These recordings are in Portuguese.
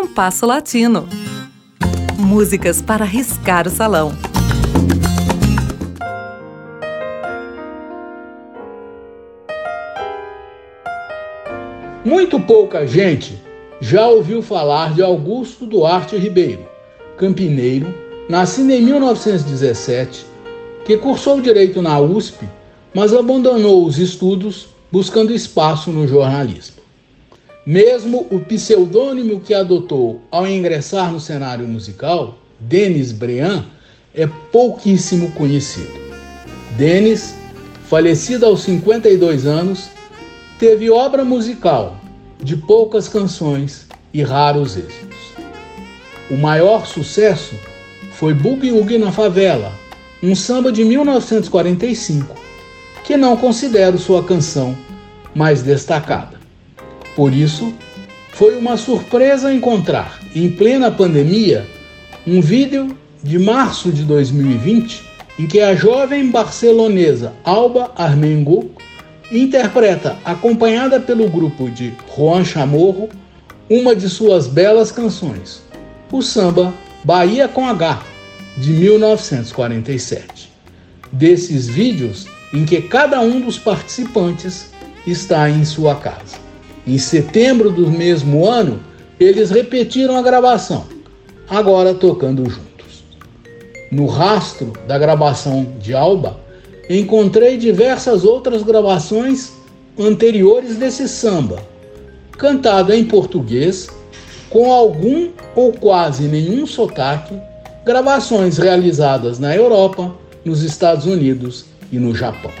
Compasso Latino. Músicas para riscar o salão. Muito pouca gente já ouviu falar de Augusto Duarte Ribeiro, campineiro, nascido em 1917, que cursou direito na USP, mas abandonou os estudos buscando espaço no jornalismo. Mesmo o pseudônimo que adotou ao ingressar no cenário musical, Denis Brean, é pouquíssimo conhecido. Denis, falecido aos 52 anos, teve obra musical de poucas canções e raros êxitos. O maior sucesso foi Boogie Woogie na Favela, um samba de 1945, que não considero sua canção mais destacada. Por isso, foi uma surpresa encontrar, em plena pandemia, um vídeo de março de 2020 em que a jovem barcelonesa Alba Armengo interpreta, acompanhada pelo grupo de Juan Chamorro, uma de suas belas canções, o samba Bahia com H, de 1947. Desses vídeos em que cada um dos participantes está em sua casa. Em setembro do mesmo ano, eles repetiram a gravação, agora tocando juntos. No rastro da gravação de Alba, encontrei diversas outras gravações anteriores desse samba, cantada em português, com algum ou quase nenhum sotaque, gravações realizadas na Europa, nos Estados Unidos e no Japão.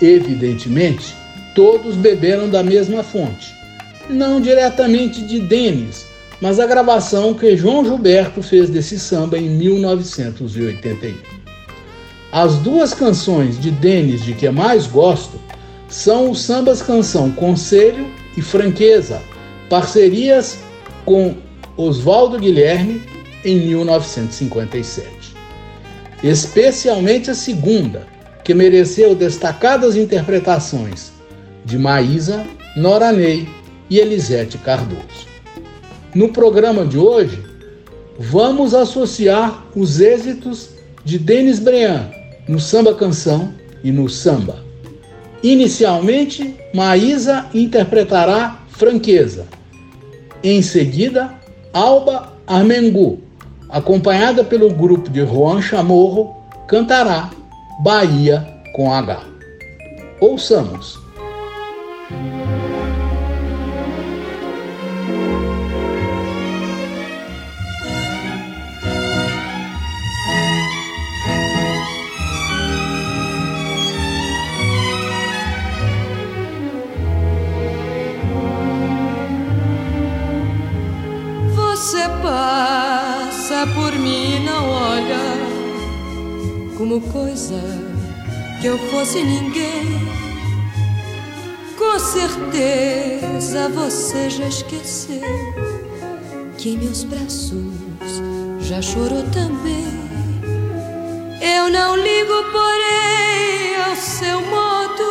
Evidentemente, todos beberam da mesma fonte. Não diretamente de Denis, mas a gravação que João Gilberto fez desse samba em 1981. As duas canções de Denis de que mais gosto são os sambas canção Conselho e Franqueza, parcerias com Oswaldo Guilherme em 1957. Especialmente a segunda, que mereceu destacadas interpretações de Maísa, Nora Ney e Elisete Cardoso. No programa de hoje, vamos associar os êxitos de Denis Brean no samba canção e no samba. Inicialmente, Maísa interpretará Franqueza. Em seguida, Alba Armengu, acompanhada pelo grupo de Juan Chamorro, cantará Bahia com H. Ouçamos. Passa por mim e não olha como coisa que eu fosse ninguém com certeza você já esqueceu que em meus braços já chorou também. Eu não ligo, porém, ao seu modo.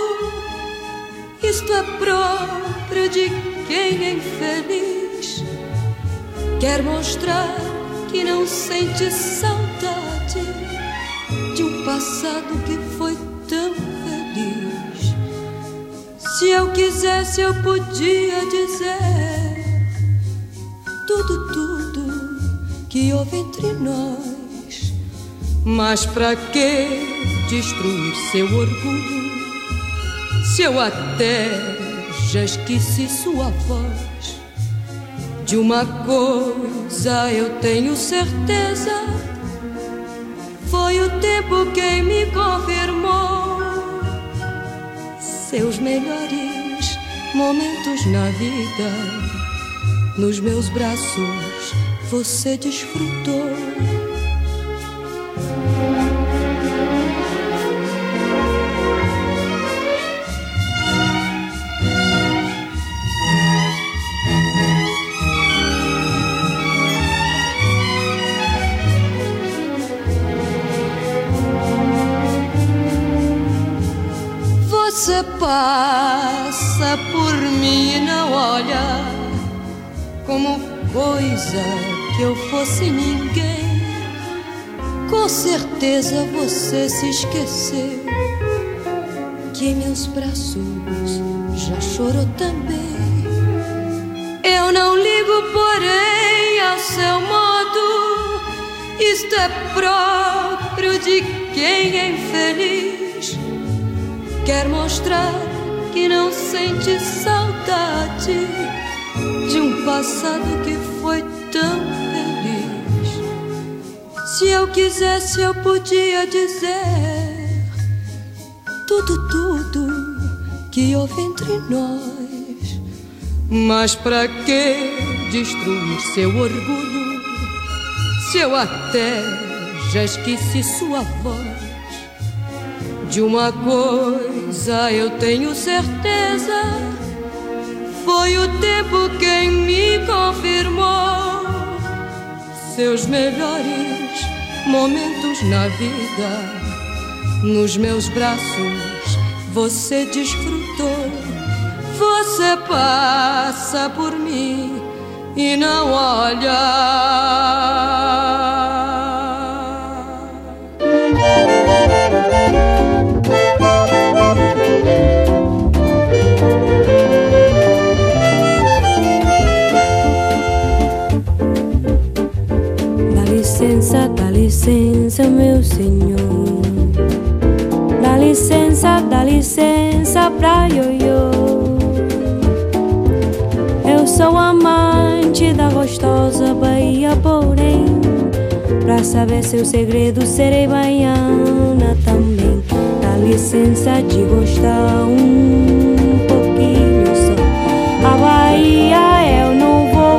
Isto é próprio de quem é infeliz. Quer mostrar que não sente saudade de um passado que foi tão se eu quisesse, eu podia dizer tudo, tudo que houve entre nós. Mas pra que destruir seu orgulho? Se eu até já esqueci sua voz. De uma coisa eu tenho certeza: foi o tempo quem me confirmou seus melhores momentos na vida. Nos meus braços você desfrutou. Você passa por mim e não olha como coisa que eu fosse ninguém. Com certeza você se esqueceu que em meus braços já chorou também. Eu não ligo, porém, ao seu modo. Isto é próprio de quem é infeliz. Quer mostrar que não sente saudade de um passado que foi tão feliz. Se eu quisesse, eu podia dizer tudo, tudo que houve entre nós. Mas para que destruir seu orgulho se eu até já esqueci sua voz? De uma coisa eu tenho certeza, foi o tempo quem me confirmou seus melhores momentos na vida. Nos meus braços você desfrutou, você passa por mim e não olha. Licença, pra ioiô. Eu sou amante da gostosa Bahia, porém, pra saber seu segredo, serei baiana também. Dá licença de gostar um pouquinho só. A Bahia eu não vou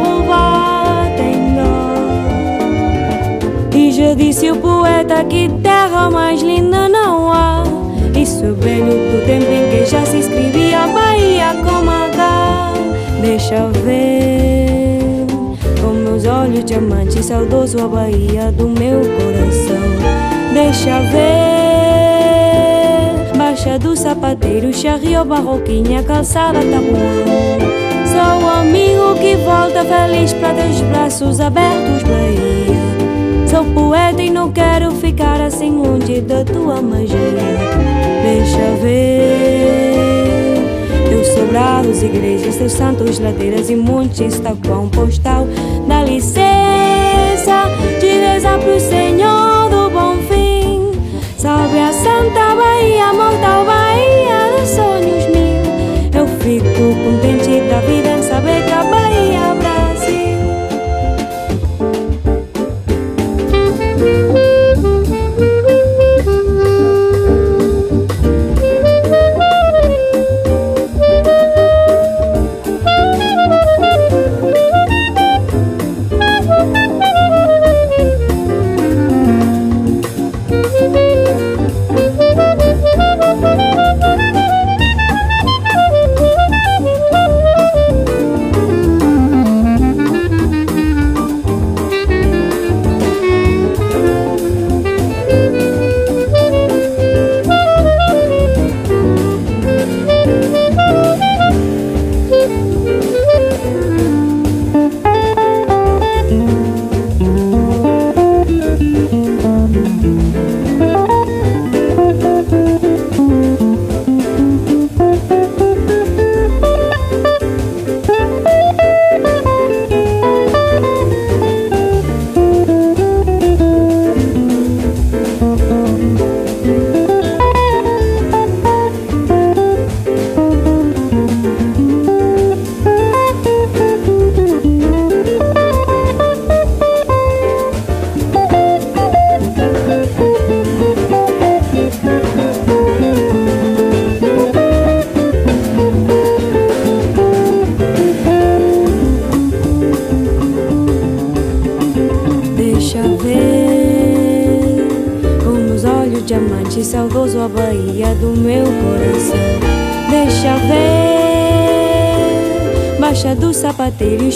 Já disse o poeta que terra mais linda. Isso bem do tempo em que já se escrevia Bahia como H. Deixa ver com meus olhos diamantes saudoso a Bahia do meu coração. Deixa ver Baixa do sapateiro, charrio, barroquinha, calçada, tabuão. Sou o amigo que volta feliz para teus braços abertos. Sou poeta e não quero ficar assim longe da tua magia. Deixa ver teus sobrados, igrejas, teus santos, ladeiras e montes, um postal. Dá licença de rezar pro Senhor do bom fim. Salve a Santa Bahia, mortal Bahia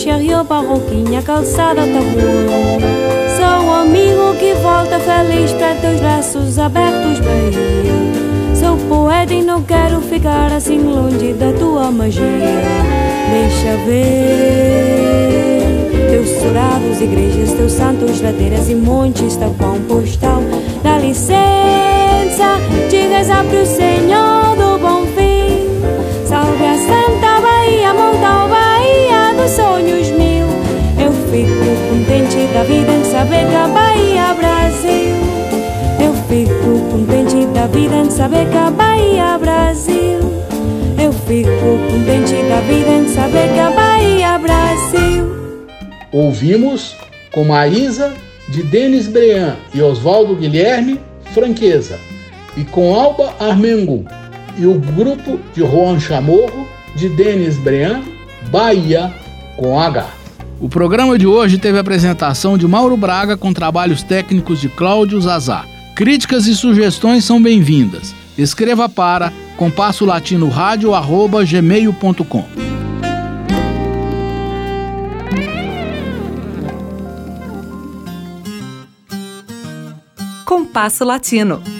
Chariot, barroquinha, calçada, tabuão. Sou amigo que volta feliz para teus braços abertos, Bahia. Sou poeta e não quero ficar assim longe da tua magia. Deixa ver, eu postos, igrejas, teus santos, ladeiras e montes, pão postal. Dá licença de rezar pro Senhor do bom fim. Salve a Santa Bahia, monta Bahia dos sonhos mil. Eu fico contente da vida em saber que a Bahia é Brasil. Eu fico contente da vida em saber que a Bahia é Brasil. Eu fico contente da vida em saber que a Bahia é Brasil. Ouvimos com Maísa, de Denis Brean e Oswaldo Guilherme, Franqueza, e com Alba Armengu e o grupo de Juan Chamorro, de Denis Brean, Bahia, com H. O programa de hoje teve a apresentação de Mauro Braga com trabalhos técnicos de Cláudio Zazá. Críticas e sugestões são bem-vindas. Escreva para compasso latino rádio arroba gmail.com. Compasso Latino.